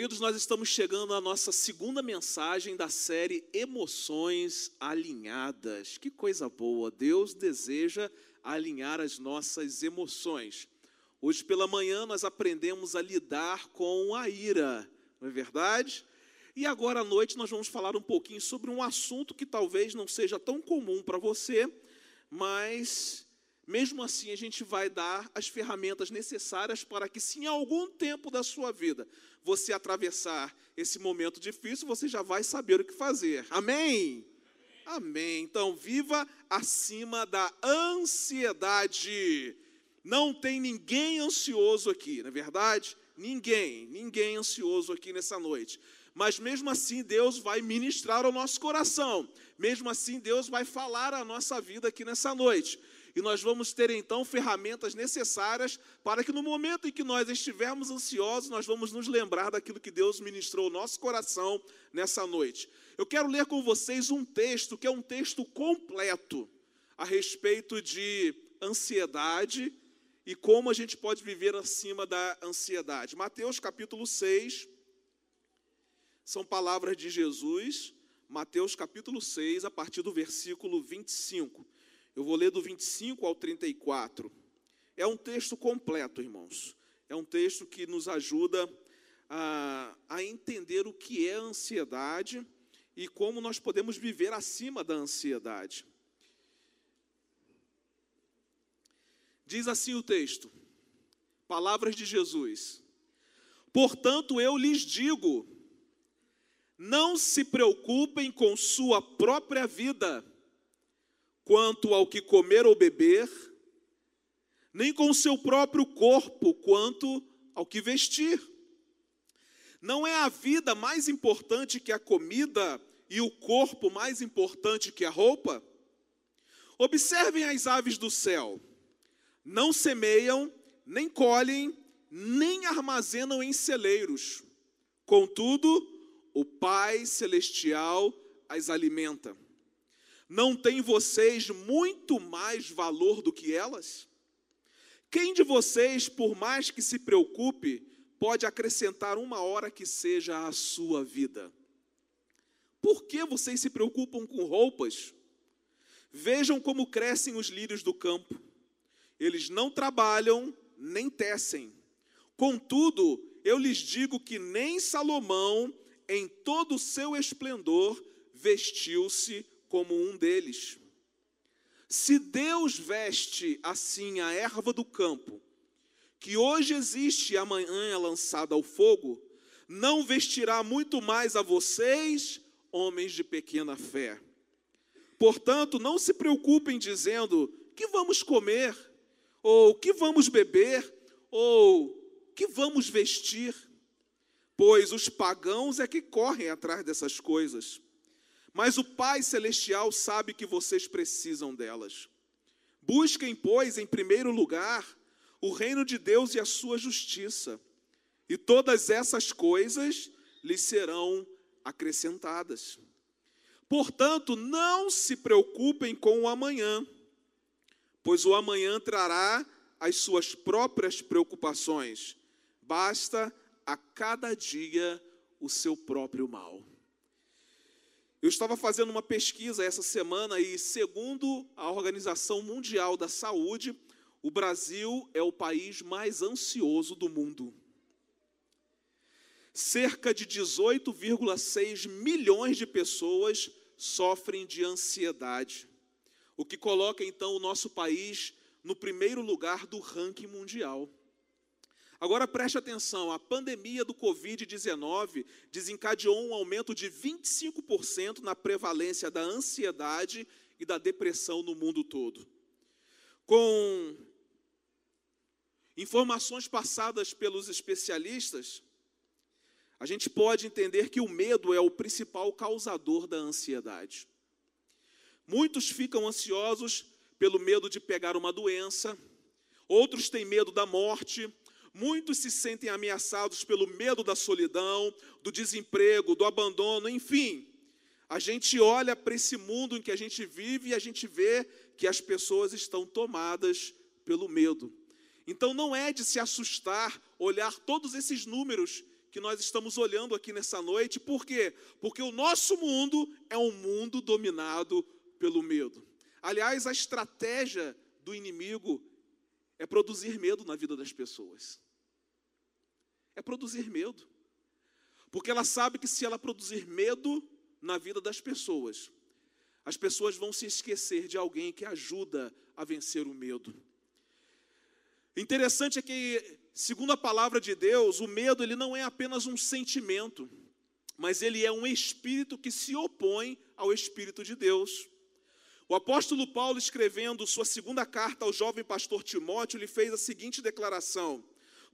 Queridos, nós estamos chegando à nossa segunda mensagem da série Emoções Alinhadas. Que coisa boa! Deus deseja alinhar as nossas emoções. Hoje pela manhã nós aprendemos a lidar com a ira, não é verdade? E agora à noite nós vamos falar um pouquinho sobre um assunto que talvez não seja tão comum para você, mas mesmo assim a gente vai dar as ferramentas necessárias para que, se em algum tempo da sua vida você atravessar esse momento difícil, você já vai saber o que fazer. Amém? Amém. Então, viva acima da ansiedade. Não tem ninguém ansioso aqui, não é verdade? Ninguém, ninguém ansioso aqui nessa noite. Mas mesmo assim, Deus vai ministrar ao nosso coração. Mesmo assim, Deus vai falar a nossa vida aqui nessa noite e nós vamos ter então ferramentas necessárias para que no momento em que nós estivermos ansiosos, nós vamos nos lembrar daquilo que Deus ministrou ao nosso coração nessa noite. Eu quero ler com vocês um texto que é um texto completo a respeito de ansiedade e como a gente pode viver acima da ansiedade. Mateus capítulo 6, são palavras de Jesus, Mateus capítulo 6, a partir do versículo 25. Eu vou ler do 25 ao 34. É um texto completo, irmãos. É um texto que nos ajuda a, a entender o que é ansiedade e como nós podemos viver acima da ansiedade. Diz assim o texto, palavras de Jesus: Portanto, eu lhes digo, não se preocupem com sua própria vida quanto ao que comer ou beber, nem com o seu próprio corpo quanto ao que vestir. Não é a vida mais importante que a comida e o corpo mais importante que a roupa? Observem as aves do céu. Não semeiam, nem colhem, nem armazenam em celeiros. Contudo, o Pai Celestial as alimenta. Não tem vocês muito mais valor do que elas? Quem de vocês, por mais que se preocupe, pode acrescentar uma hora que seja à sua vida? Por que vocês se preocupam com roupas? Vejam como crescem os lírios do campo. Eles não trabalham nem tecem. Contudo, eu lhes digo que nem Salomão, em todo o seu esplendor, vestiu-se como um deles. Se Deus veste assim a erva do campo, que hoje existe e amanhã é lançada ao fogo, não vestirá muito mais a vocês, homens de pequena fé. Portanto, não se preocupem dizendo: que vamos comer, ou que vamos beber, ou que vamos vestir, pois os pagãos é que correm atrás dessas coisas mas o Pai Celestial sabe que vocês precisam delas. Busquem, pois, em primeiro lugar, o reino de Deus e a sua justiça, e todas essas coisas lhes serão acrescentadas. Portanto, não se preocupem com o amanhã, pois o amanhã trará as suas próprias preocupações. Basta a cada dia o seu próprio mal. Eu estava fazendo uma pesquisa essa semana e, segundo a Organização Mundial da Saúde, o Brasil é o país mais ansioso do mundo. Cerca de 18,6 milhões de pessoas sofrem de ansiedade, o que coloca então o nosso país no primeiro lugar do ranking mundial. Agora preste atenção: a pandemia do Covid-19 desencadeou um aumento de 25% na prevalência da ansiedade e da depressão no mundo todo. Com informações passadas pelos especialistas, a gente pode entender que o medo é o principal causador da ansiedade. Muitos ficam ansiosos pelo medo de pegar uma doença, outros têm medo da morte, Muitos se sentem ameaçados pelo medo da solidão, do desemprego, do abandono, enfim. A gente olha para esse mundo em que a gente vive e a gente vê que as pessoas estão tomadas pelo medo. Então não é de se assustar olhar todos esses números que nós estamos olhando aqui nessa noite. Por quê? Porque o nosso mundo é um mundo dominado pelo medo. Aliás, a estratégia do inimigo é produzir medo na vida das pessoas. É produzir medo. Porque ela sabe que se ela produzir medo na vida das pessoas, as pessoas vão se esquecer de alguém que ajuda a vencer o medo. Interessante é que, segundo a palavra de Deus, o medo ele não é apenas um sentimento, mas ele é um espírito que se opõe ao espírito de Deus. O apóstolo Paulo, escrevendo sua segunda carta ao jovem pastor Timóteo, lhe fez a seguinte declaração: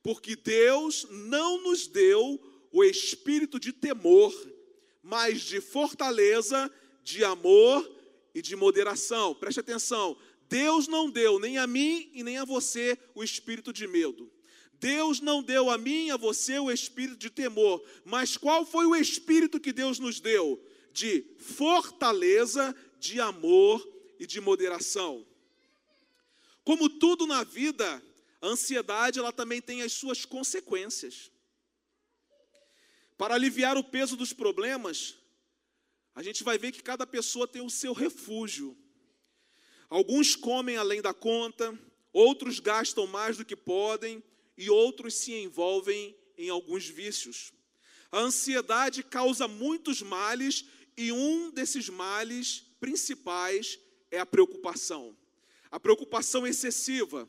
Porque Deus não nos deu o espírito de temor, mas de fortaleza, de amor e de moderação. Preste atenção: Deus não deu nem a mim e nem a você o espírito de medo. Deus não deu a mim e a você o espírito de temor, mas qual foi o espírito que Deus nos deu? De fortaleza, de amor e de moderação. Como tudo na vida, a ansiedade ela também tem as suas consequências. Para aliviar o peso dos problemas, a gente vai ver que cada pessoa tem o seu refúgio. Alguns comem além da conta, outros gastam mais do que podem e outros se envolvem em alguns vícios. A ansiedade causa muitos males e um desses males principais é a preocupação. A preocupação excessiva.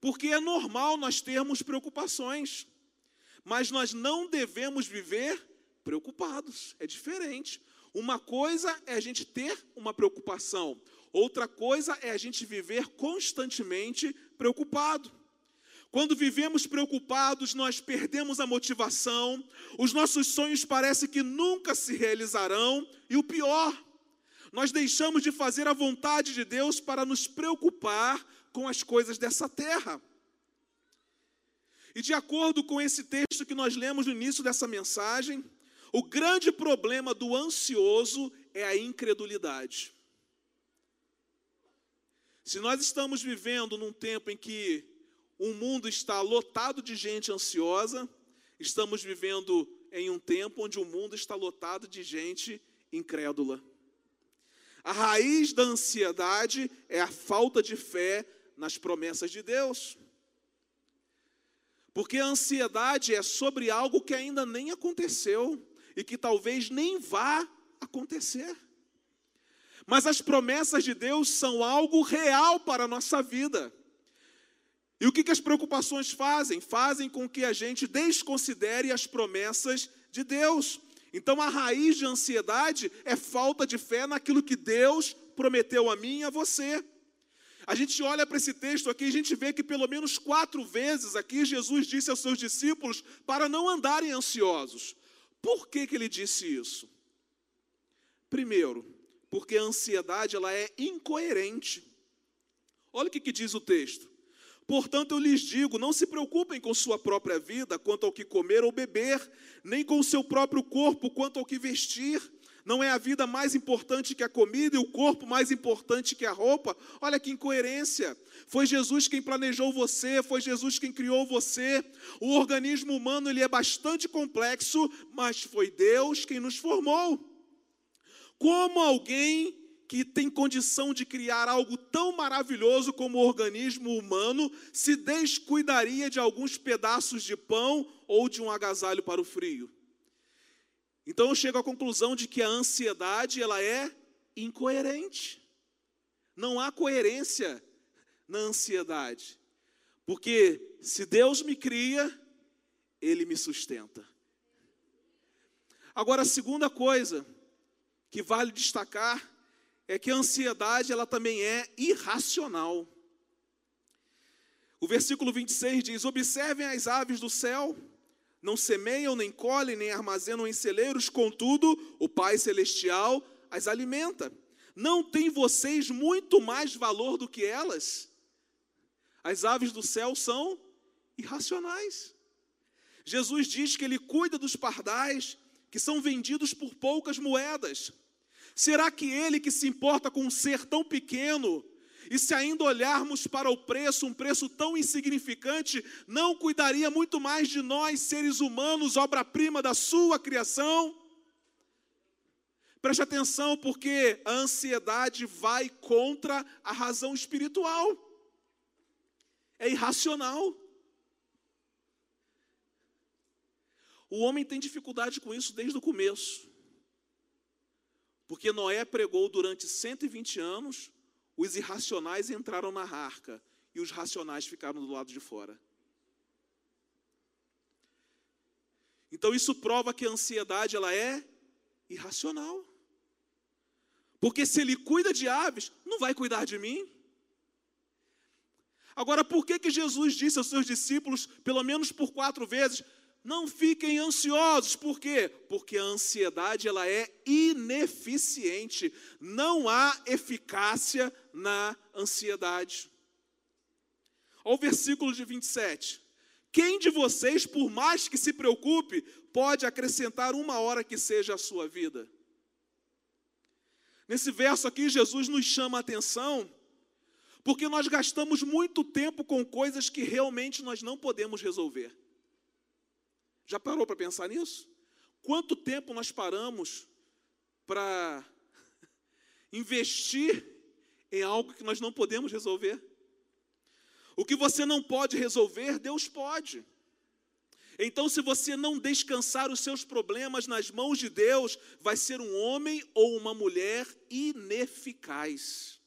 Porque é normal nós termos preocupações, mas nós não devemos viver preocupados. É diferente. Uma coisa é a gente ter uma preocupação, outra coisa é a gente viver constantemente preocupado. Quando vivemos preocupados, nós perdemos a motivação, os nossos sonhos parecem que nunca se realizarão, e o pior, nós deixamos de fazer a vontade de Deus para nos preocupar com as coisas dessa terra. E de acordo com esse texto que nós lemos no início dessa mensagem, o grande problema do ansioso é a incredulidade. Se nós estamos vivendo num tempo em que o mundo está lotado de gente ansiosa, estamos vivendo em um tempo onde o mundo está lotado de gente incrédula. A raiz da ansiedade é a falta de fé nas promessas de Deus. Porque a ansiedade é sobre algo que ainda nem aconteceu e que talvez nem vá acontecer. Mas as promessas de Deus são algo real para a nossa vida. E o que, que as preocupações fazem? Fazem com que a gente desconsidere as promessas de Deus. Então a raiz de ansiedade é falta de fé naquilo que Deus prometeu a mim e a você. A gente olha para esse texto aqui e a gente vê que pelo menos quatro vezes aqui Jesus disse aos seus discípulos para não andarem ansiosos. Por que, que ele disse isso? Primeiro, porque a ansiedade ela é incoerente. Olha o que, que diz o texto. Portanto, eu lhes digo: não se preocupem com sua própria vida quanto ao que comer ou beber, nem com o seu próprio corpo quanto ao que vestir. Não é a vida mais importante que a comida e o corpo mais importante que a roupa? Olha que incoerência. Foi Jesus quem planejou você, foi Jesus quem criou você. O organismo humano ele é bastante complexo, mas foi Deus quem nos formou. Como alguém que tem condição de criar algo tão maravilhoso como o organismo humano, se descuidaria de alguns pedaços de pão ou de um agasalho para o frio. Então eu chego à conclusão de que a ansiedade ela é incoerente. Não há coerência na ansiedade. Porque se Deus me cria, ele me sustenta. Agora a segunda coisa que vale destacar é que a ansiedade ela também é irracional. O versículo 26 diz: Observem as aves do céu, não semeiam, nem colhem, nem armazenam em celeiros, contudo, o Pai Celestial as alimenta. Não tem vocês muito mais valor do que elas? As aves do céu são irracionais. Jesus diz que ele cuida dos pardais que são vendidos por poucas moedas. Será que ele que se importa com um ser tão pequeno, E se ainda olharmos para o preço, um preço tão insignificante, não cuidaria muito mais de nós, seres humanos, obra-prima da sua criação? Preste atenção, porque a ansiedade vai contra a razão espiritual. É irracional. O homem tem dificuldade com isso desde o começo. Porque Noé pregou durante 120 anos, os irracionais entraram na arca e os racionais ficaram do lado de fora. Então isso prova que a ansiedade ela é irracional. Porque se ele cuida de aves, não vai cuidar de mim? Agora, por que, que Jesus disse aos seus discípulos, pelo menos por quatro vezes, não fiquem ansiosos, por quê? Porque a ansiedade ela é ineficiente, não há eficácia na ansiedade. Olha o versículo de 27. Quem de vocês, por mais que se preocupe, pode acrescentar uma hora que seja a sua vida? Nesse verso aqui, Jesus nos chama a atenção, porque nós gastamos muito tempo com coisas que realmente nós não podemos resolver. Já parou para pensar nisso? Quanto tempo nós paramos para investir em algo que nós não podemos resolver? O que você não pode resolver, Deus pode. Então, se você não descansar os seus problemas nas mãos de Deus, vai ser um homem ou uma mulher ineficaz.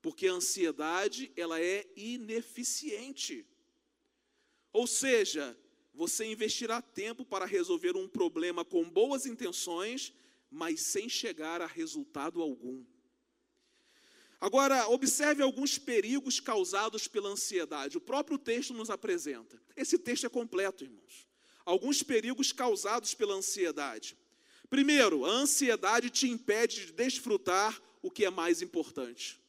Porque a ansiedade, ela é ineficiente. Ou seja, você investirá tempo para resolver um problema com boas intenções, mas sem chegar a resultado algum. Agora, observe alguns perigos causados pela ansiedade. O próprio texto nos apresenta. Esse texto é completo, irmãos. Alguns perigos causados pela ansiedade. Primeiro, a ansiedade te impede de desfrutar o que é mais importante.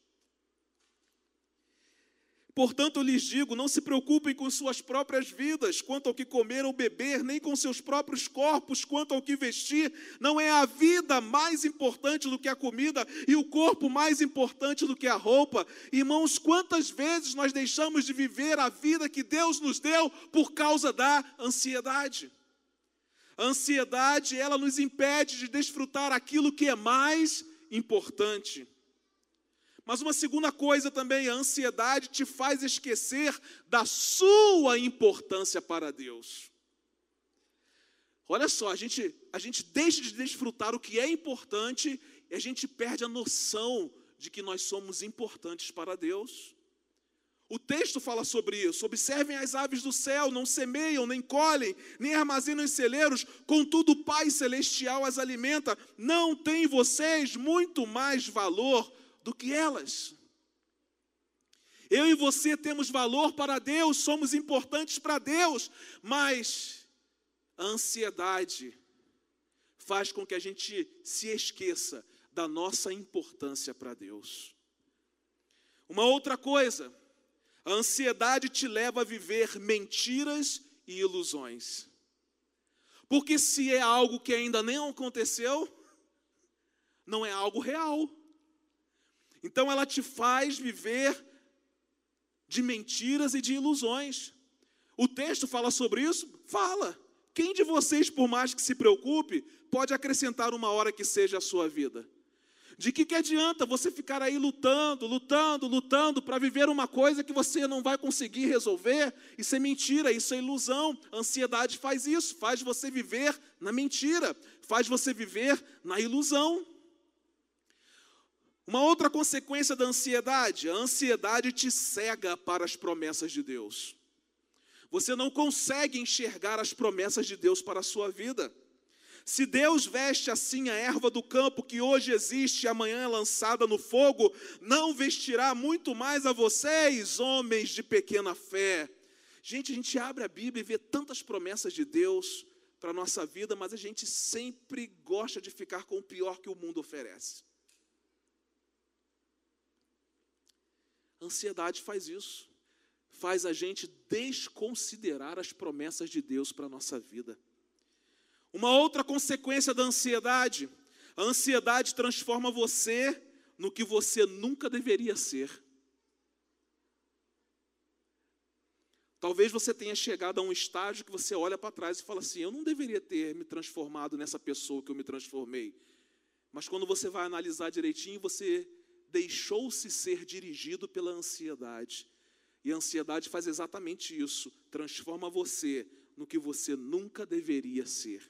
Portanto, lhes digo: não se preocupem com suas próprias vidas, quanto ao que comer ou beber, nem com seus próprios corpos, quanto ao que vestir. Não é a vida mais importante do que a comida e o corpo mais importante do que a roupa. Irmãos, quantas vezes nós deixamos de viver a vida que Deus nos deu por causa da ansiedade? A ansiedade, ela nos impede de desfrutar aquilo que é mais importante. Mas uma segunda coisa também, a ansiedade te faz esquecer da sua importância para Deus. Olha só, a gente, a gente deixa de desfrutar o que é importante e a gente perde a noção de que nós somos importantes para Deus. O texto fala sobre isso. Observem as aves do céu, não semeiam, nem colhem, nem armazenam em celeiros, contudo o Pai Celestial as alimenta. Não tem vocês muito mais valor do que elas. Eu e você temos valor para Deus, somos importantes para Deus, mas a ansiedade faz com que a gente se esqueça da nossa importância para Deus. Uma outra coisa, a ansiedade te leva a viver mentiras e ilusões. Porque se é algo que ainda nem aconteceu, não é algo real. Então ela te faz viver de mentiras e de ilusões. O texto fala sobre isso? Fala. Quem de vocês, por mais que se preocupe, pode acrescentar uma hora que seja a sua vida? De que, que adianta você ficar aí lutando, lutando, lutando para viver uma coisa que você não vai conseguir resolver? Isso é mentira, isso é ilusão. A ansiedade faz isso, faz você viver na mentira, faz você viver na ilusão. Uma outra consequência da ansiedade, a ansiedade te cega para as promessas de Deus. Você não consegue enxergar as promessas de Deus para a sua vida. Se Deus veste assim a erva do campo que hoje existe e amanhã é lançada no fogo, não vestirá muito mais a vocês, homens de pequena fé. Gente, a gente abre a Bíblia e vê tantas promessas de Deus para a nossa vida, mas a gente sempre gosta de ficar com o pior que o mundo oferece. Ansiedade faz isso. Faz a gente desconsiderar as promessas de Deus para a nossa vida. Uma outra consequência da ansiedade, a ansiedade transforma você no que você nunca deveria ser. Talvez você tenha chegado a um estágio que você olha para trás e fala assim: eu não deveria ter me transformado nessa pessoa que eu me transformei. Mas quando você vai analisar direitinho, você deixou-se ser dirigido pela ansiedade. E a ansiedade faz exatamente isso: transforma você no que você nunca deveria ser.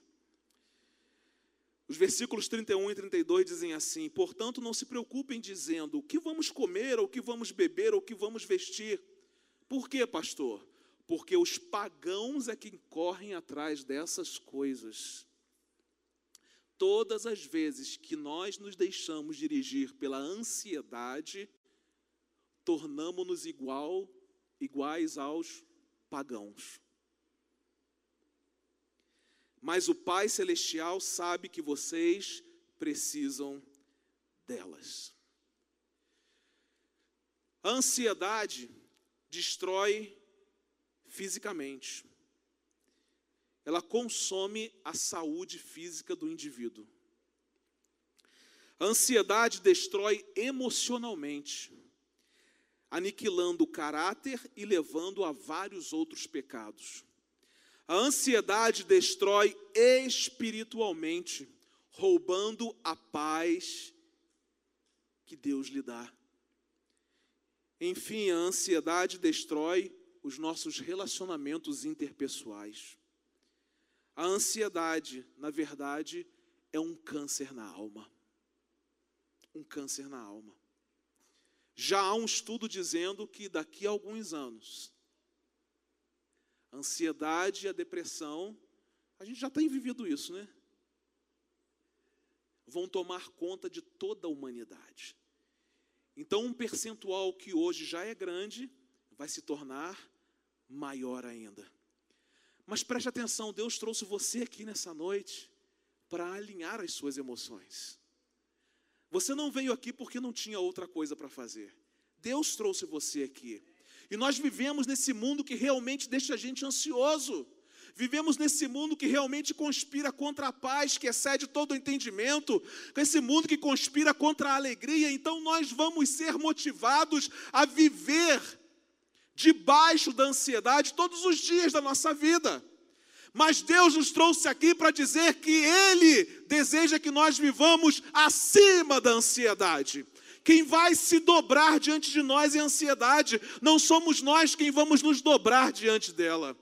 Os versículos 31 e 32 dizem assim: Portanto, não se preocupem dizendo o que vamos comer, ou o que vamos beber, ou o que vamos vestir. Por quê, pastor? Porque os pagãos é quem correm atrás dessas coisas. Todas as vezes que nós nos deixamos dirigir pela ansiedade, tornamos-nos igual, iguais aos pagãos. Mas o Pai Celestial sabe que vocês precisam delas. A ansiedade destrói fisicamente. Ela consome a saúde física do indivíduo. A ansiedade destrói emocionalmente, aniquilando o caráter e levando a vários outros pecados. A ansiedade destrói espiritualmente, roubando a paz que Deus lhe dá. Enfim, a ansiedade destrói os nossos relacionamentos interpessoais. A ansiedade, na verdade, é um câncer na alma. Um câncer na alma. Já há um estudo dizendo que daqui a alguns anos, a ansiedade e a depressão, a gente já tem vivido isso, né? Vão tomar conta de toda a humanidade. Então, um percentual que hoje já é grande vai se tornar maior ainda. Mas preste atenção, Deus trouxe você aqui nessa noite para alinhar as suas emoções. Você não veio aqui porque não tinha outra coisa para fazer. Deus trouxe você aqui. E nós vivemos nesse mundo que realmente deixa a gente ansioso. Vivemos nesse mundo que realmente conspira contra a paz, que excede todo o entendimento, esse mundo que conspira contra a alegria. Então nós vamos ser motivados a viver debaixo da ansiedade todos os dias da nossa vida. Mas Deus nos trouxe aqui para dizer que Ele deseja que nós vivamos acima da ansiedade. Quem vai se dobrar diante de nós é ansiedade, não somos nós quem vamos nos dobrar diante dela.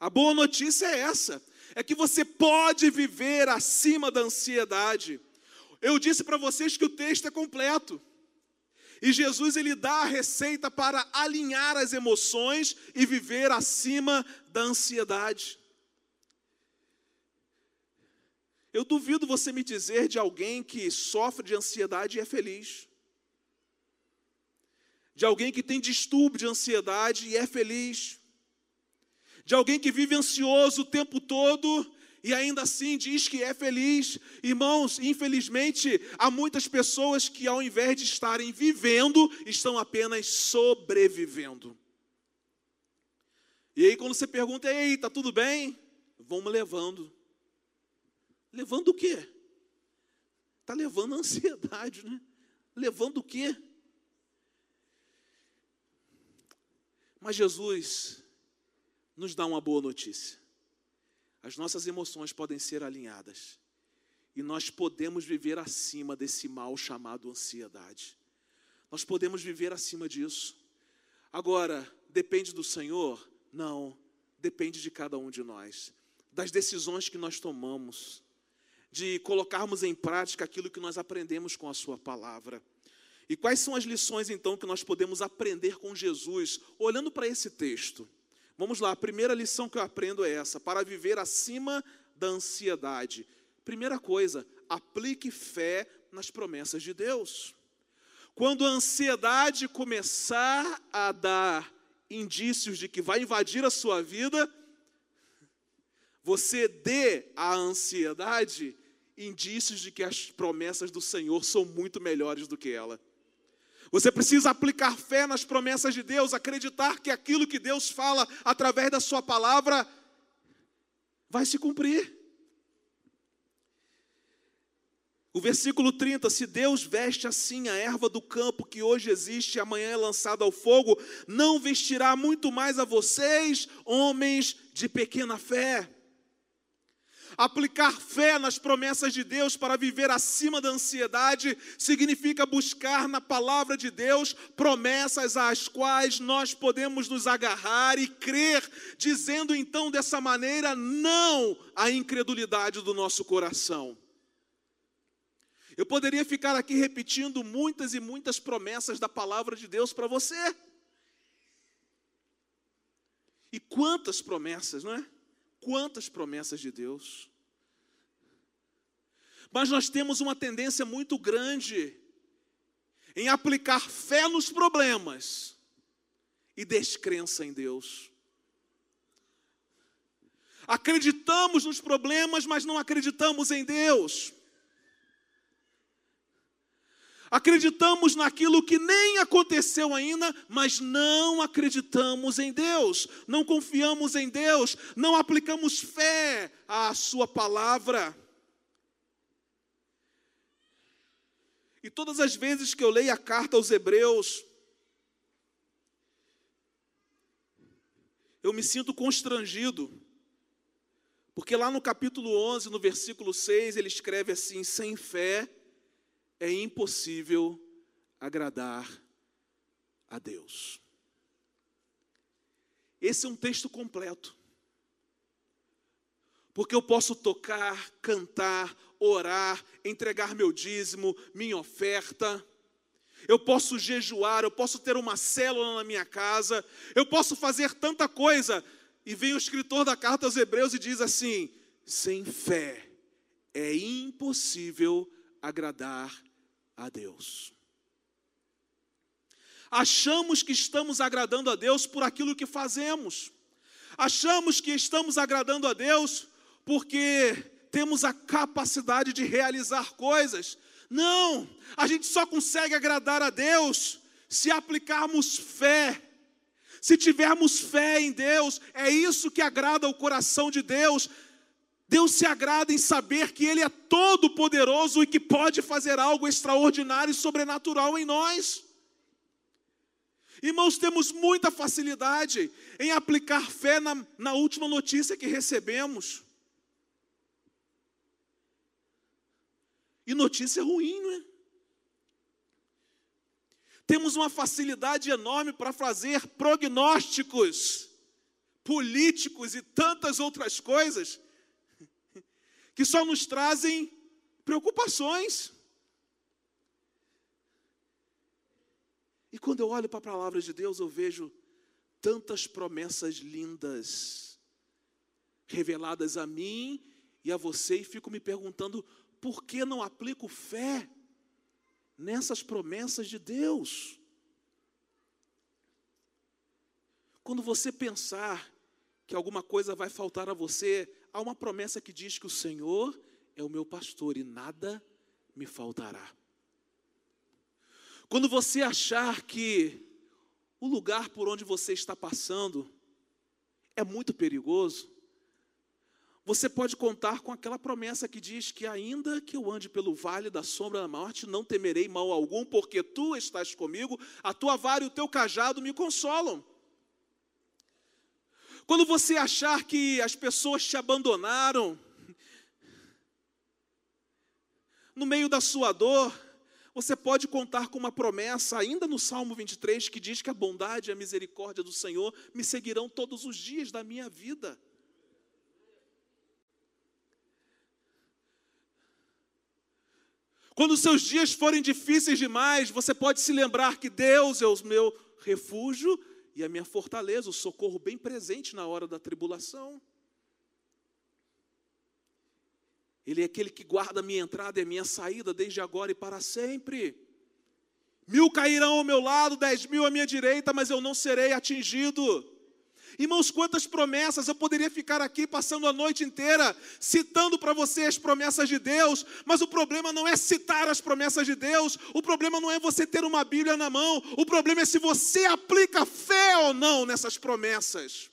A boa notícia é essa: é que você pode viver acima da ansiedade. Eu disse para vocês que o texto é completo. E Jesus ele dá a receita para alinhar as emoções e viver acima da ansiedade. Eu duvido você me dizer de alguém que sofre de ansiedade e é feliz. De alguém que tem distúrbio de ansiedade e é feliz. De alguém que vive ansioso o tempo todo e ainda assim diz que é feliz. Irmãos, infelizmente, há muitas pessoas que, ao invés de estarem vivendo, estão apenas sobrevivendo. E aí, quando você pergunta, ei, está tudo bem? Vamos levando. Levando o quê? Está levando a ansiedade, né? Levando o quê? Mas Jesus nos dá uma boa notícia as nossas emoções podem ser alinhadas. E nós podemos viver acima desse mal chamado ansiedade. Nós podemos viver acima disso. Agora, depende do Senhor? Não, depende de cada um de nós, das decisões que nós tomamos, de colocarmos em prática aquilo que nós aprendemos com a Sua palavra. E quais são as lições então que nós podemos aprender com Jesus, olhando para esse texto? Vamos lá, a primeira lição que eu aprendo é essa: para viver acima da ansiedade. Primeira coisa, aplique fé nas promessas de Deus. Quando a ansiedade começar a dar indícios de que vai invadir a sua vida, você dê à ansiedade indícios de que as promessas do Senhor são muito melhores do que ela. Você precisa aplicar fé nas promessas de Deus, acreditar que aquilo que Deus fala através da Sua palavra vai se cumprir. O versículo 30: Se Deus veste assim a erva do campo que hoje existe e amanhã é lançada ao fogo, não vestirá muito mais a vocês, homens de pequena fé. Aplicar fé nas promessas de Deus para viver acima da ansiedade significa buscar na palavra de Deus promessas às quais nós podemos nos agarrar e crer, dizendo então dessa maneira não à incredulidade do nosso coração. Eu poderia ficar aqui repetindo muitas e muitas promessas da palavra de Deus para você. E quantas promessas, não é? Quantas promessas de Deus. Mas nós temos uma tendência muito grande em aplicar fé nos problemas e descrença em Deus. Acreditamos nos problemas, mas não acreditamos em Deus. Acreditamos naquilo que nem aconteceu ainda, mas não acreditamos em Deus, não confiamos em Deus, não aplicamos fé à Sua palavra. E todas as vezes que eu leio a carta aos Hebreus, eu me sinto constrangido, porque lá no capítulo 11, no versículo 6, ele escreve assim: sem fé é impossível agradar a Deus. Esse é um texto completo. Porque eu posso tocar, cantar, orar, entregar meu dízimo, minha oferta. Eu posso jejuar, eu posso ter uma célula na minha casa, eu posso fazer tanta coisa. E vem o escritor da carta aos Hebreus e diz assim: sem fé é impossível agradar a Deus. Achamos que estamos agradando a Deus por aquilo que fazemos. Achamos que estamos agradando a Deus porque temos a capacidade de realizar coisas. Não, a gente só consegue agradar a Deus se aplicarmos fé. Se tivermos fé em Deus, é isso que agrada o coração de Deus. Deus se agrada em saber que Ele é todo-poderoso e que pode fazer algo extraordinário e sobrenatural em nós. Irmãos, temos muita facilidade em aplicar fé na, na última notícia que recebemos. E notícia ruim, não é? Temos uma facilidade enorme para fazer prognósticos políticos e tantas outras coisas que só nos trazem preocupações. E quando eu olho para a palavra de Deus, eu vejo tantas promessas lindas reveladas a mim e a você, e fico me perguntando por que não aplico fé nessas promessas de Deus? Quando você pensar que alguma coisa vai faltar a você, há uma promessa que diz que o Senhor é o meu pastor e nada me faltará. Quando você achar que o lugar por onde você está passando é muito perigoso, você pode contar com aquela promessa que diz que, ainda que eu ande pelo vale da sombra da morte, não temerei mal algum, porque tu estás comigo, a tua vara e o teu cajado me consolam. Quando você achar que as pessoas te abandonaram, no meio da sua dor, você pode contar com uma promessa, ainda no Salmo 23, que diz que a bondade e a misericórdia do Senhor me seguirão todos os dias da minha vida. Quando seus dias forem difíceis demais, você pode se lembrar que Deus é o meu refúgio e a minha fortaleza, o socorro bem presente na hora da tribulação. Ele é aquele que guarda a minha entrada e a minha saída desde agora e para sempre. Mil cairão ao meu lado, dez mil à minha direita, mas eu não serei atingido. Irmãos, quantas promessas eu poderia ficar aqui passando a noite inteira citando para você as promessas de Deus, mas o problema não é citar as promessas de Deus, o problema não é você ter uma Bíblia na mão, o problema é se você aplica fé ou não nessas promessas.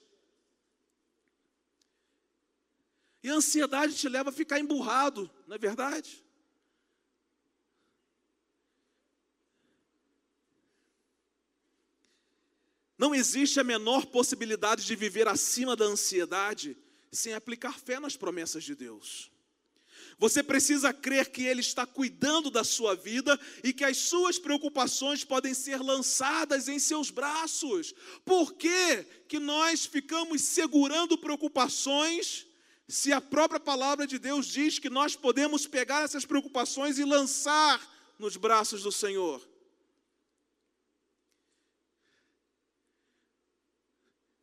E a ansiedade te leva a ficar emburrado, não é verdade? Não existe a menor possibilidade de viver acima da ansiedade sem aplicar fé nas promessas de Deus. Você precisa crer que Ele está cuidando da sua vida e que as suas preocupações podem ser lançadas em seus braços. Por que, que nós ficamos segurando preocupações se a própria palavra de Deus diz que nós podemos pegar essas preocupações e lançar nos braços do Senhor?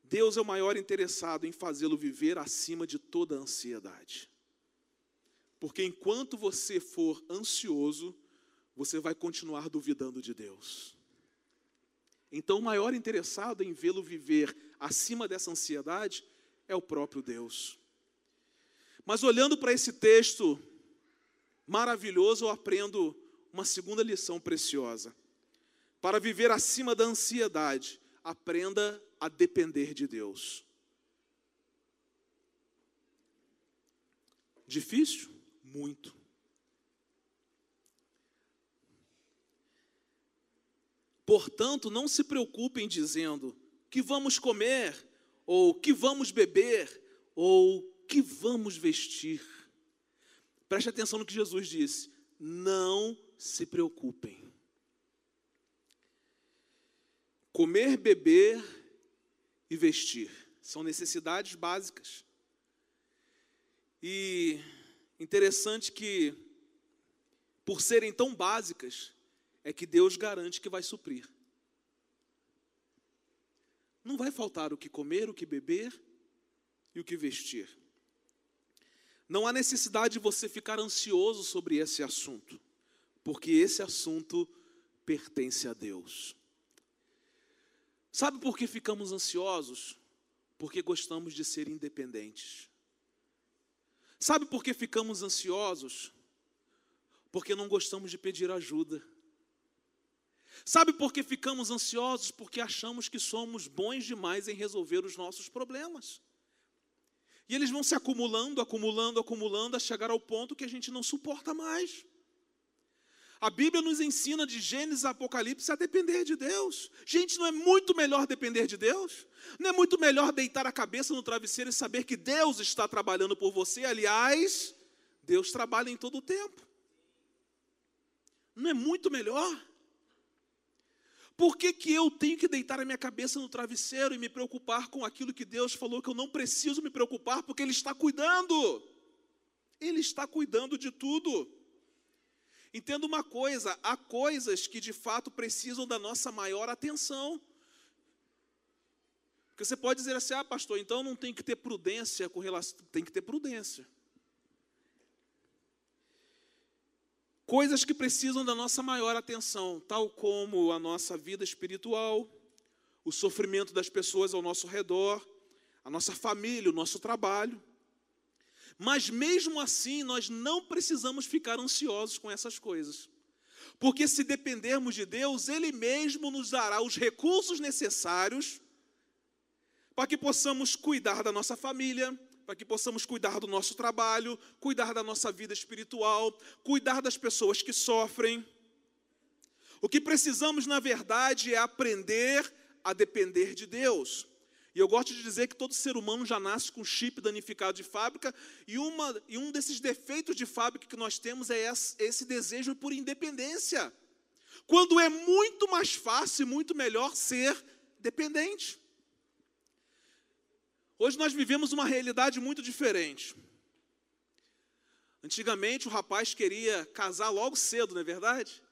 Deus é o maior interessado em fazê-lo viver acima de toda ansiedade. Porque enquanto você for ansioso, você vai continuar duvidando de Deus. Então, o maior interessado em vê-lo viver acima dessa ansiedade é o próprio Deus. Mas olhando para esse texto maravilhoso, eu aprendo uma segunda lição preciosa. Para viver acima da ansiedade, aprenda a depender de Deus. Difícil? muito. Portanto, não se preocupem dizendo que vamos comer, ou que vamos beber, ou que vamos vestir. Preste atenção no que Jesus disse: não se preocupem. Comer, beber e vestir são necessidades básicas. E Interessante que, por serem tão básicas, é que Deus garante que vai suprir. Não vai faltar o que comer, o que beber e o que vestir. Não há necessidade de você ficar ansioso sobre esse assunto, porque esse assunto pertence a Deus. Sabe por que ficamos ansiosos? Porque gostamos de ser independentes. Sabe por que ficamos ansiosos? Porque não gostamos de pedir ajuda. Sabe por que ficamos ansiosos? Porque achamos que somos bons demais em resolver os nossos problemas. E eles vão se acumulando, acumulando, acumulando, a chegar ao ponto que a gente não suporta mais. A Bíblia nos ensina de Gênesis a Apocalipse a depender de Deus. Gente, não é muito melhor depender de Deus? Não é muito melhor deitar a cabeça no travesseiro e saber que Deus está trabalhando por você? Aliás, Deus trabalha em todo o tempo. Não é muito melhor? Por que, que eu tenho que deitar a minha cabeça no travesseiro e me preocupar com aquilo que Deus falou que eu não preciso me preocupar, porque Ele está cuidando? Ele está cuidando de tudo. Entenda uma coisa: há coisas que de fato precisam da nossa maior atenção. Porque você pode dizer assim, ah, pastor, então não tem que ter prudência com relação. Tem que ter prudência. Coisas que precisam da nossa maior atenção, tal como a nossa vida espiritual, o sofrimento das pessoas ao nosso redor, a nossa família, o nosso trabalho. Mas mesmo assim, nós não precisamos ficar ansiosos com essas coisas. Porque se dependermos de Deus, Ele mesmo nos dará os recursos necessários para que possamos cuidar da nossa família, para que possamos cuidar do nosso trabalho, cuidar da nossa vida espiritual, cuidar das pessoas que sofrem. O que precisamos, na verdade, é aprender a depender de Deus. E eu gosto de dizer que todo ser humano já nasce com chip danificado de fábrica, e, uma, e um desses defeitos de fábrica que nós temos é esse, desejo por independência. Quando é muito mais fácil e muito melhor ser dependente. Hoje nós vivemos uma realidade muito diferente. Antigamente o rapaz queria casar logo cedo, não é verdade?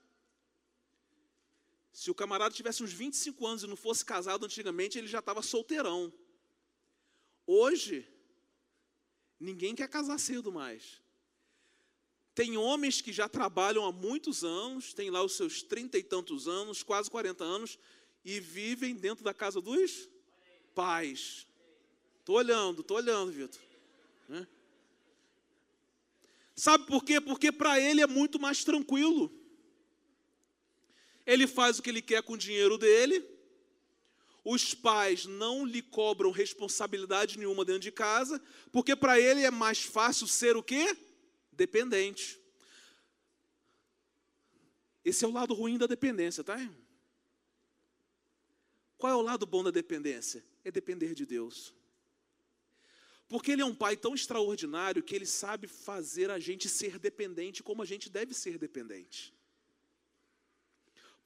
Se o camarada tivesse uns 25 anos e não fosse casado antigamente, ele já estava solteirão. Hoje, ninguém quer casar cedo mais. Tem homens que já trabalham há muitos anos, têm lá os seus trinta e tantos anos, quase 40 anos, e vivem dentro da casa dos pais. Estou olhando, estou olhando, Vitor. Né? Sabe por quê? Porque para ele é muito mais tranquilo ele faz o que ele quer com o dinheiro dele, os pais não lhe cobram responsabilidade nenhuma dentro de casa, porque para ele é mais fácil ser o quê? Dependente. Esse é o lado ruim da dependência, tá? Qual é o lado bom da dependência? É depender de Deus. Porque Ele é um Pai tão extraordinário que Ele sabe fazer a gente ser dependente como a gente deve ser dependente.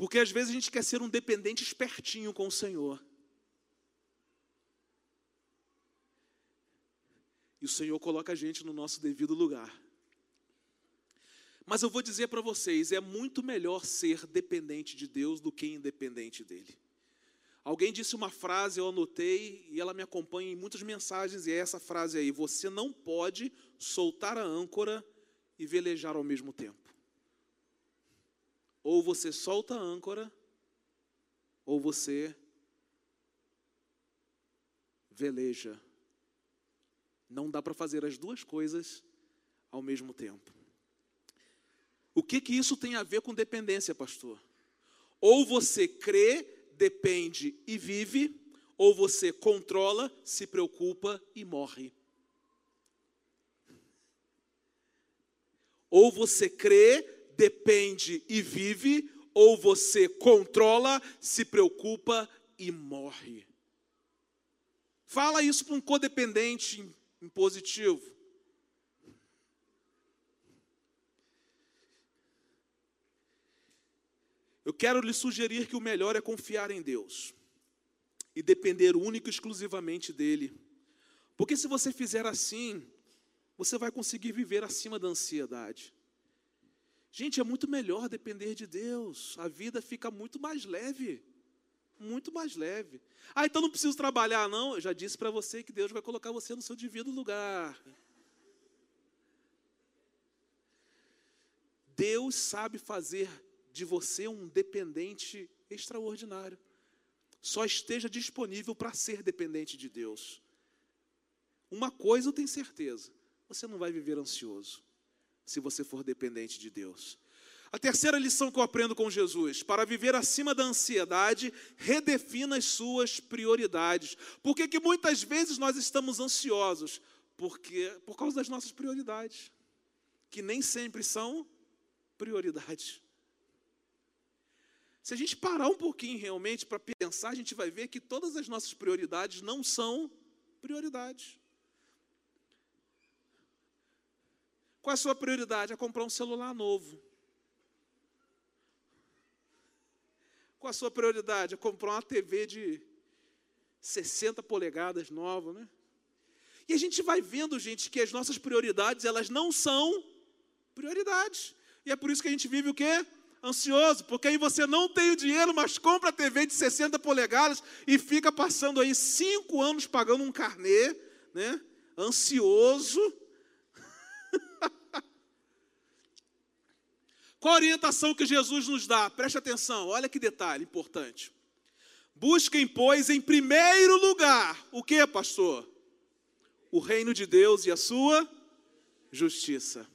Porque às vezes a gente quer ser um dependente espertinho com o Senhor. E o Senhor coloca a gente no nosso devido lugar. Mas eu vou dizer para vocês: é muito melhor ser dependente de Deus do que independente dele. Alguém disse uma frase, eu anotei, e ela me acompanha em muitas mensagens, e é essa frase aí: Você não pode soltar a âncora e velejar ao mesmo tempo. Ou você solta a âncora, ou você veleja não dá para fazer as duas coisas ao mesmo tempo. O que que isso tem a ver com dependência, pastor? Ou você crê, depende e vive, ou você controla, se preocupa e morre. Ou você crê, depende e vive, ou você controla, se preocupa e morre. Fala isso para um codependente impositivo. Eu quero lhe sugerir que o melhor é confiar em Deus e depender único e exclusivamente dele. Porque se você fizer assim, você vai conseguir viver acima da ansiedade. Gente, é muito melhor depender de Deus. A vida fica muito mais leve muito mais leve. Ah, então não preciso trabalhar, não. Eu já disse para você que Deus vai colocar você no seu devido lugar. Deus sabe fazer de você um dependente extraordinário. Só esteja disponível para ser dependente de Deus. Uma coisa eu tenho certeza: você não vai viver ansioso se você for dependente de Deus. A terceira lição que eu aprendo com Jesus: para viver acima da ansiedade, redefina as suas prioridades. Por que, que muitas vezes nós estamos ansiosos? Porque, por causa das nossas prioridades, que nem sempre são prioridades. Se a gente parar um pouquinho realmente para pensar, a gente vai ver que todas as nossas prioridades não são prioridades. Qual é a sua prioridade? É comprar um celular novo. Qual a sua prioridade? É comprar uma TV de 60 polegadas nova, né? E a gente vai vendo, gente, que as nossas prioridades, elas não são prioridades. E é por isso que a gente vive o quê? Ansioso, porque aí você não tem o dinheiro, mas compra a TV de 60 polegadas e fica passando aí cinco anos pagando um carnê, né? Ansioso, Qual a orientação que Jesus nos dá? Preste atenção, olha que detalhe importante. Busquem, pois, em primeiro lugar, o que, pastor? O reino de Deus e a sua justiça.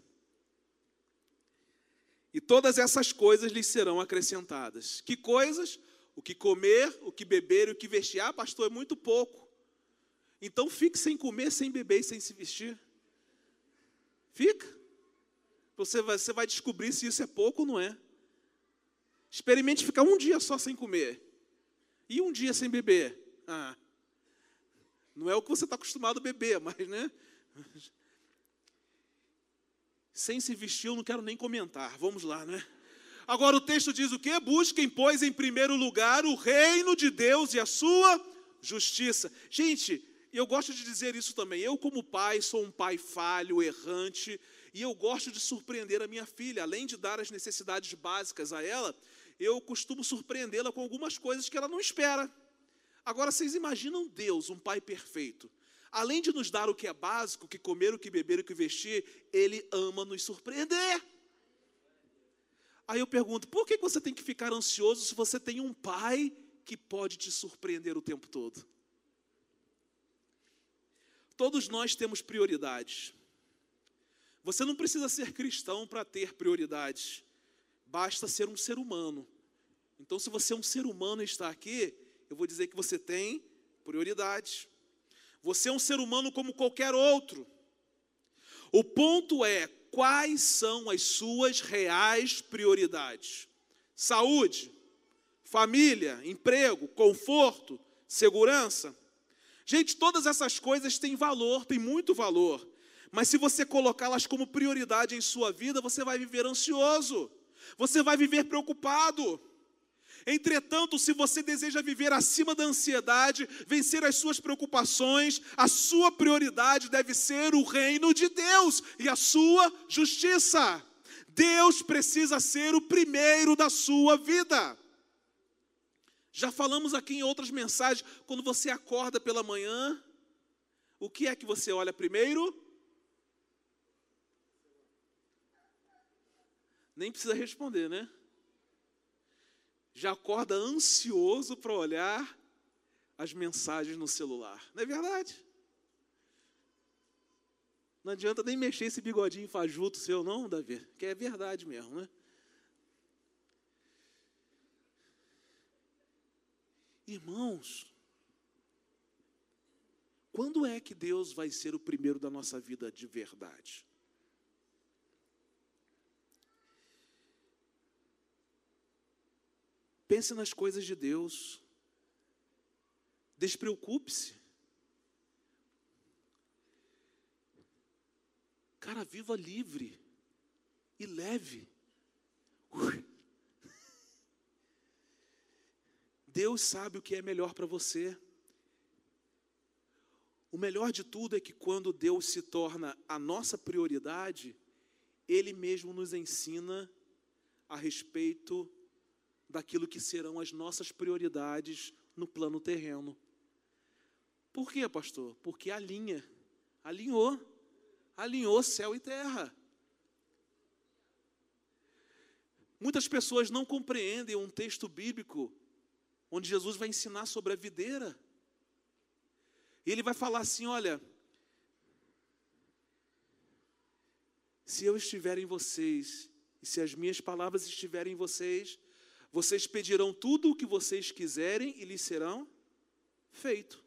E todas essas coisas lhes serão acrescentadas. Que coisas? O que comer, o que beber e o que vestir. Ah, pastor, é muito pouco. Então fique sem comer, sem beber e sem se vestir. Fica. Você vai, você vai descobrir se isso é pouco ou não é. Experimente ficar um dia só sem comer. E um dia sem beber. Ah, não é o que você está acostumado a beber, mas, né? Sem se vestir, eu não quero nem comentar. Vamos lá, né? Agora o texto diz o quê? Busquem, pois, em primeiro lugar o reino de Deus e a sua justiça. Gente, eu gosto de dizer isso também. Eu, como pai, sou um pai falho, errante, e eu gosto de surpreender a minha filha. Além de dar as necessidades básicas a ela, eu costumo surpreendê-la com algumas coisas que ela não espera. Agora, vocês imaginam Deus, um pai perfeito. Além de nos dar o que é básico, o que comer, o que beber, o que vestir, Ele ama nos surpreender. Aí eu pergunto, por que você tem que ficar ansioso se você tem um pai que pode te surpreender o tempo todo? Todos nós temos prioridades. Você não precisa ser cristão para ter prioridades, basta ser um ser humano. Então, se você é um ser humano e está aqui, eu vou dizer que você tem prioridades. Você é um ser humano como qualquer outro. O ponto é quais são as suas reais prioridades: saúde, família, emprego, conforto, segurança. Gente, todas essas coisas têm valor, têm muito valor. Mas se você colocá-las como prioridade em sua vida, você vai viver ansioso, você vai viver preocupado. Entretanto, se você deseja viver acima da ansiedade, vencer as suas preocupações, a sua prioridade deve ser o reino de Deus e a sua justiça. Deus precisa ser o primeiro da sua vida. Já falamos aqui em outras mensagens, quando você acorda pela manhã, o que é que você olha primeiro? Nem precisa responder, né? Já acorda ansioso para olhar as mensagens no celular. Não é verdade? Não adianta nem mexer esse bigodinho fajuto seu, não, Davi, que é verdade mesmo, né? Irmãos, quando é que Deus vai ser o primeiro da nossa vida de verdade? Pense nas coisas de Deus. Despreocupe-se. Cara, viva livre e leve. Deus sabe o que é melhor para você. O melhor de tudo é que quando Deus se torna a nossa prioridade, Ele mesmo nos ensina a respeito daquilo que serão as nossas prioridades no plano terreno. Por quê, pastor? Porque alinha, alinhou, alinhou céu e terra. Muitas pessoas não compreendem um texto bíblico onde Jesus vai ensinar sobre a videira. E ele vai falar assim: olha, se eu estiver em vocês, e se as minhas palavras estiverem em vocês, vocês pedirão tudo o que vocês quiserem e lhes serão feito.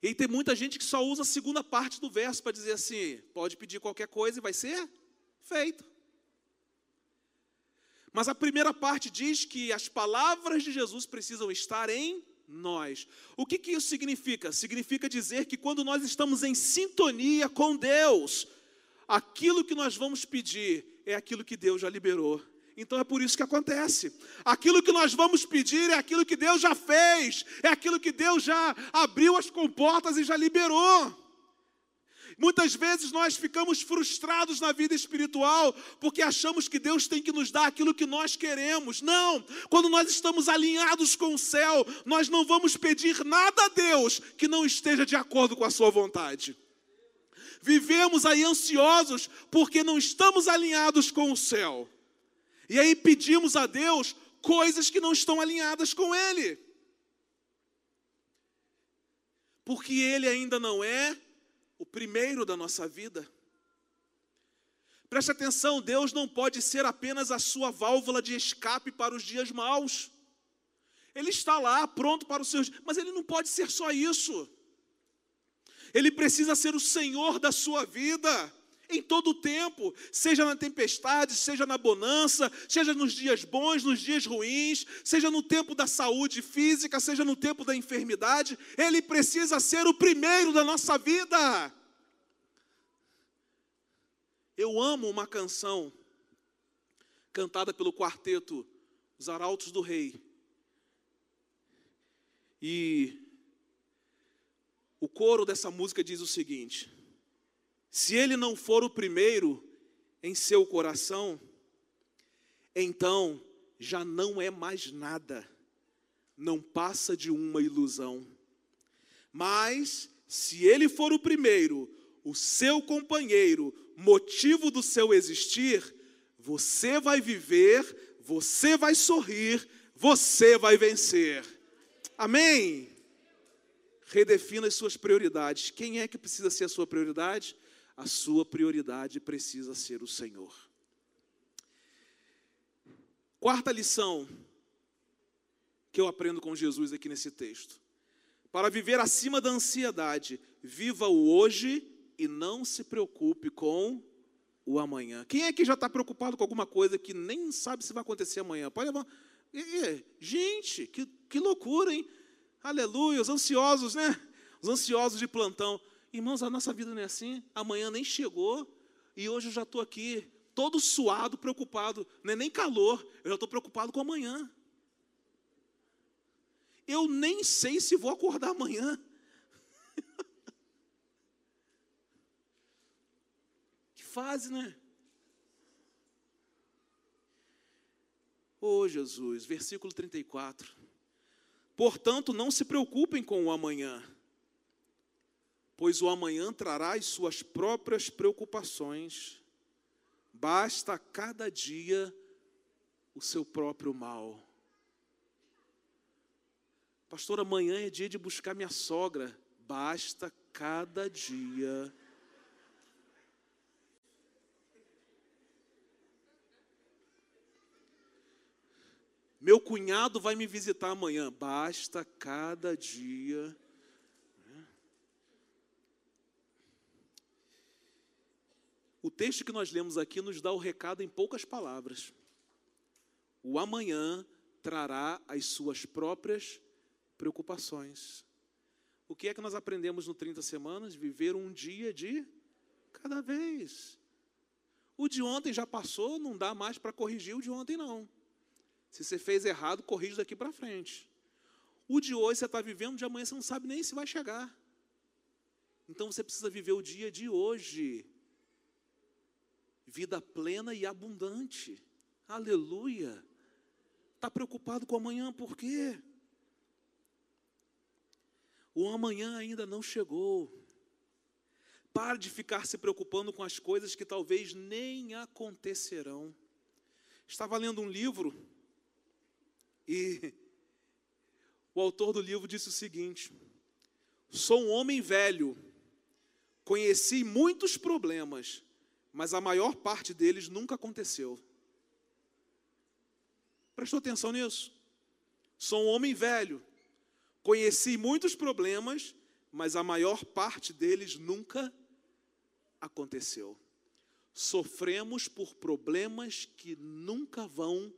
E tem muita gente que só usa a segunda parte do verso para dizer assim: pode pedir qualquer coisa e vai ser feito. Mas a primeira parte diz que as palavras de Jesus precisam estar em nós. O que, que isso significa? Significa dizer que quando nós estamos em sintonia com Deus, aquilo que nós vamos pedir é aquilo que Deus já liberou. Então é por isso que acontece. Aquilo que nós vamos pedir é aquilo que Deus já fez, é aquilo que Deus já abriu as comportas e já liberou. Muitas vezes nós ficamos frustrados na vida espiritual porque achamos que Deus tem que nos dar aquilo que nós queremos. Não! Quando nós estamos alinhados com o céu, nós não vamos pedir nada a Deus que não esteja de acordo com a Sua vontade. Vivemos aí ansiosos porque não estamos alinhados com o céu. E aí pedimos a Deus coisas que não estão alinhadas com Ele. Porque Ele ainda não é o primeiro da nossa vida. Preste atenção, Deus não pode ser apenas a sua válvula de escape para os dias maus. Ele está lá, pronto para os seus, mas ele não pode ser só isso. Ele precisa ser o Senhor da sua vida em todo o tempo, seja na tempestade, seja na bonança, seja nos dias bons, nos dias ruins, seja no tempo da saúde física, seja no tempo da enfermidade, Ele precisa ser o primeiro da nossa vida. Eu amo uma canção cantada pelo quarteto Os Arautos do Rei. E o coro dessa música diz o seguinte: se ele não for o primeiro em seu coração, então já não é mais nada, não passa de uma ilusão. Mas, se ele for o primeiro, o seu companheiro, motivo do seu existir, você vai viver, você vai sorrir, você vai vencer. Amém? Redefina as suas prioridades. Quem é que precisa ser a sua prioridade? A sua prioridade precisa ser o Senhor. Quarta lição que eu aprendo com Jesus aqui nesse texto. Para viver acima da ansiedade, viva o hoje e não se preocupe com o amanhã. Quem é que já está preocupado com alguma coisa que nem sabe se vai acontecer amanhã? Pode levar. Gente, que, que loucura, hein? Aleluia, os ansiosos, né? Os ansiosos de plantão. Irmãos, a nossa vida não é assim. Amanhã nem chegou e hoje eu já estou aqui, todo suado, preocupado. Não é nem calor, eu já estou preocupado com amanhã. Eu nem sei se vou acordar amanhã. que fase, né? Oh, Jesus, versículo 34. Portanto, não se preocupem com o amanhã, pois o amanhã trará as suas próprias preocupações. Basta a cada dia o seu próprio mal. Pastor, amanhã é dia de buscar minha sogra. Basta cada dia. Meu cunhado vai me visitar amanhã. Basta cada dia. O texto que nós lemos aqui nos dá o recado em poucas palavras. O amanhã trará as suas próprias preocupações. O que é que nós aprendemos no 30 semanas? Viver um dia de cada vez. O de ontem já passou, não dá mais para corrigir o de ontem, não. Se você fez errado, corrige daqui para frente. O de hoje você está vivendo, de amanhã você não sabe nem se vai chegar. Então você precisa viver o dia de hoje. Vida plena e abundante. Aleluia. Está preocupado com amanhã por quê? O amanhã ainda não chegou. Pare de ficar se preocupando com as coisas que talvez nem acontecerão. Estava lendo um livro e o autor do livro disse o seguinte: Sou um homem velho, conheci muitos problemas, mas a maior parte deles nunca aconteceu. Prestou atenção nisso? Sou um homem velho, Conheci muitos problemas, mas a maior parte deles nunca aconteceu. Sofremos por problemas que nunca vão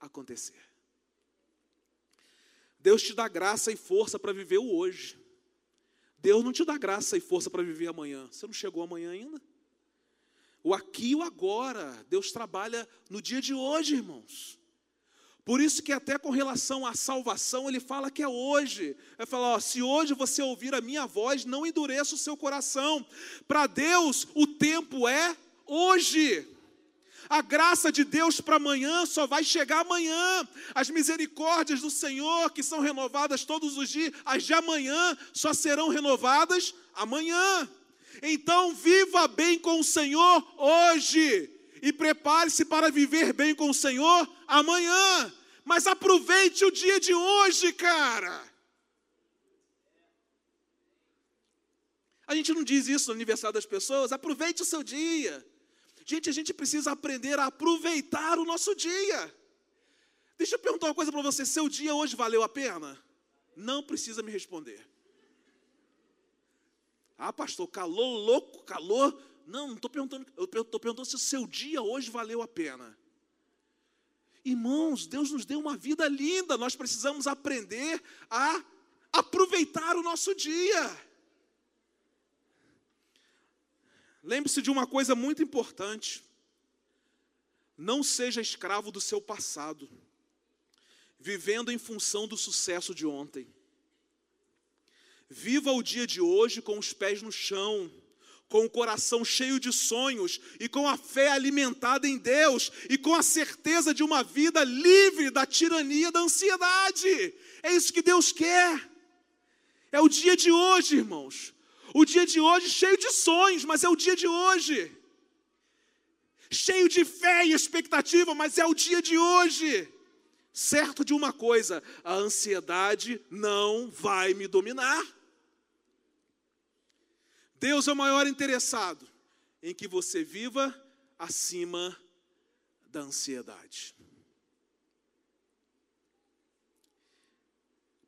acontecer. Deus te dá graça e força para viver o hoje. Deus não te dá graça e força para viver amanhã. Você não chegou amanhã ainda? O aqui e o agora. Deus trabalha no dia de hoje, irmãos. Por isso que até com relação à salvação, ele fala que é hoje. Ele fala, ó, se hoje você ouvir a minha voz, não endureça o seu coração. Para Deus, o tempo é hoje. A graça de Deus para amanhã só vai chegar amanhã. As misericórdias do Senhor, que são renovadas todos os dias, as de amanhã só serão renovadas amanhã. Então, viva bem com o Senhor hoje e prepare-se para viver bem com o Senhor amanhã. Mas aproveite o dia de hoje, cara. A gente não diz isso no aniversário das pessoas, aproveite o seu dia. Gente, a gente precisa aprender a aproveitar o nosso dia. Deixa eu perguntar uma coisa para você: seu dia hoje valeu a pena? Não precisa me responder. Ah, pastor, calor louco, calor não, não estou perguntando, eu estou perguntando se o seu dia hoje valeu a pena. Irmãos, Deus nos deu uma vida linda, nós precisamos aprender a aproveitar o nosso dia. Lembre-se de uma coisa muito importante: não seja escravo do seu passado, vivendo em função do sucesso de ontem. Viva o dia de hoje com os pés no chão, com o coração cheio de sonhos e com a fé alimentada em Deus e com a certeza de uma vida livre da tirania da ansiedade. É isso que Deus quer. É o dia de hoje, irmãos. O dia de hoje cheio de sonhos, mas é o dia de hoje. Cheio de fé e expectativa, mas é o dia de hoje. Certo de uma coisa, a ansiedade não vai me dominar. Deus é o maior interessado em que você viva acima da ansiedade.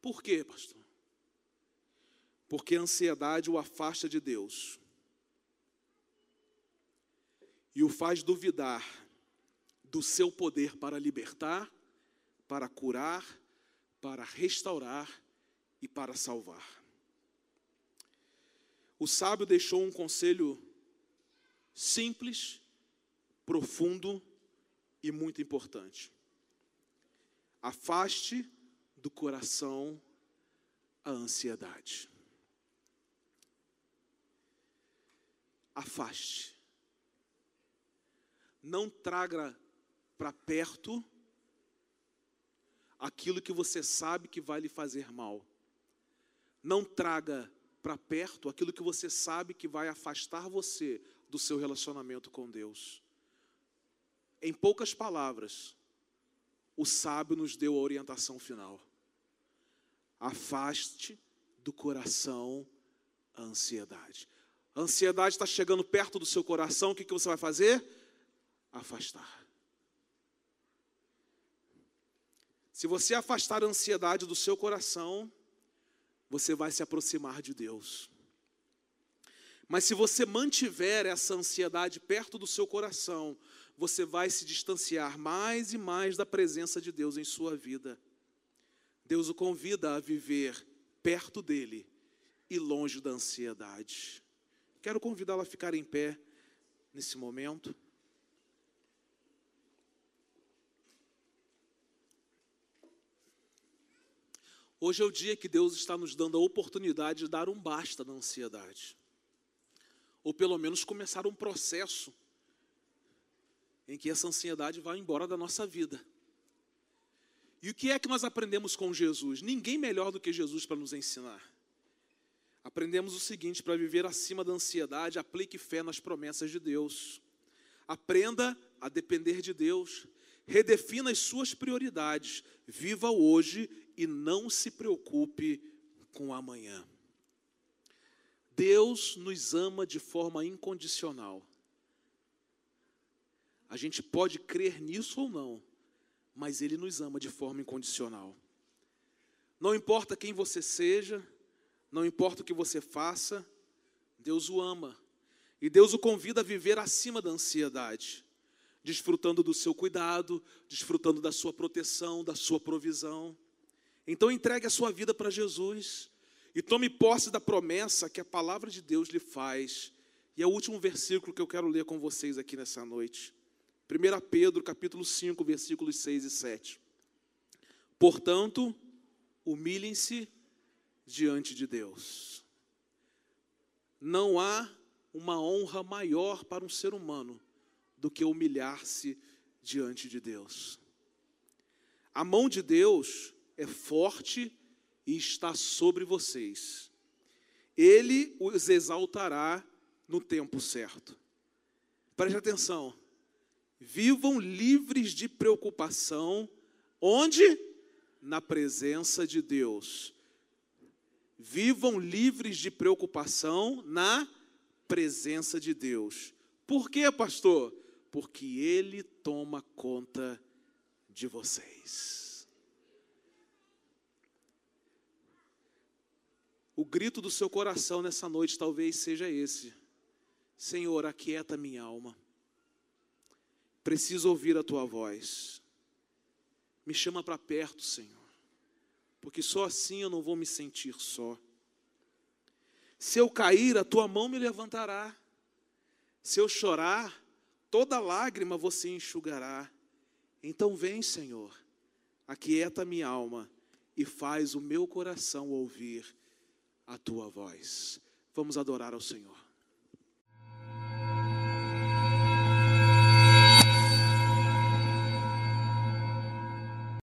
Por quê, pastor? Porque a ansiedade o afasta de Deus. e o faz duvidar do seu poder para libertar, para curar, para restaurar e para salvar. O sábio deixou um conselho simples, profundo e muito importante. Afaste do coração a ansiedade. Afaste. Não traga para perto aquilo que você sabe que vai lhe fazer mal. Não traga para perto aquilo que você sabe que vai afastar você do seu relacionamento com Deus. Em poucas palavras, o sábio nos deu a orientação final. Afaste do coração a ansiedade. A ansiedade está chegando perto do seu coração, o que, que você vai fazer? Afastar. Se você afastar a ansiedade do seu coração, você vai se aproximar de Deus. Mas se você mantiver essa ansiedade perto do seu coração, você vai se distanciar mais e mais da presença de Deus em sua vida. Deus o convida a viver perto dele e longe da ansiedade. Quero convidá-la a ficar em pé nesse momento. Hoje é o dia que Deus está nos dando a oportunidade de dar um basta na ansiedade. Ou pelo menos começar um processo em que essa ansiedade vai embora da nossa vida. E o que é que nós aprendemos com Jesus? Ninguém melhor do que Jesus para nos ensinar. Aprendemos o seguinte: para viver acima da ansiedade, aplique fé nas promessas de Deus. Aprenda a depender de Deus. Redefina as suas prioridades. Viva hoje e não se preocupe com amanhã. Deus nos ama de forma incondicional. A gente pode crer nisso ou não, mas Ele nos ama de forma incondicional. Não importa quem você seja, não importa o que você faça, Deus o ama. E Deus o convida a viver acima da ansiedade, desfrutando do seu cuidado, desfrutando da sua proteção, da sua provisão. Então entregue a sua vida para Jesus e tome posse da promessa que a palavra de Deus lhe faz. E é o último versículo que eu quero ler com vocês aqui nessa noite. 1 Pedro, capítulo 5, versículos 6 e 7. Portanto, humilhem-se diante de Deus. Não há uma honra maior para um ser humano do que humilhar-se diante de Deus. A mão de Deus é forte e está sobre vocês. Ele os exaltará no tempo certo. Preste atenção. Vivam livres de preocupação, onde? Na presença de Deus. Vivam livres de preocupação na presença de Deus. Por quê, pastor? Porque Ele toma conta de vocês. O grito do seu coração nessa noite talvez seja esse: Senhor, aquieta minha alma. Preciso ouvir a tua voz. Me chama para perto, Senhor, porque só assim eu não vou me sentir só. Se eu cair, a tua mão me levantará. Se eu chorar, toda lágrima você enxugará. Então vem, Senhor, aquieta minha alma e faz o meu coração ouvir a tua voz. Vamos adorar ao Senhor.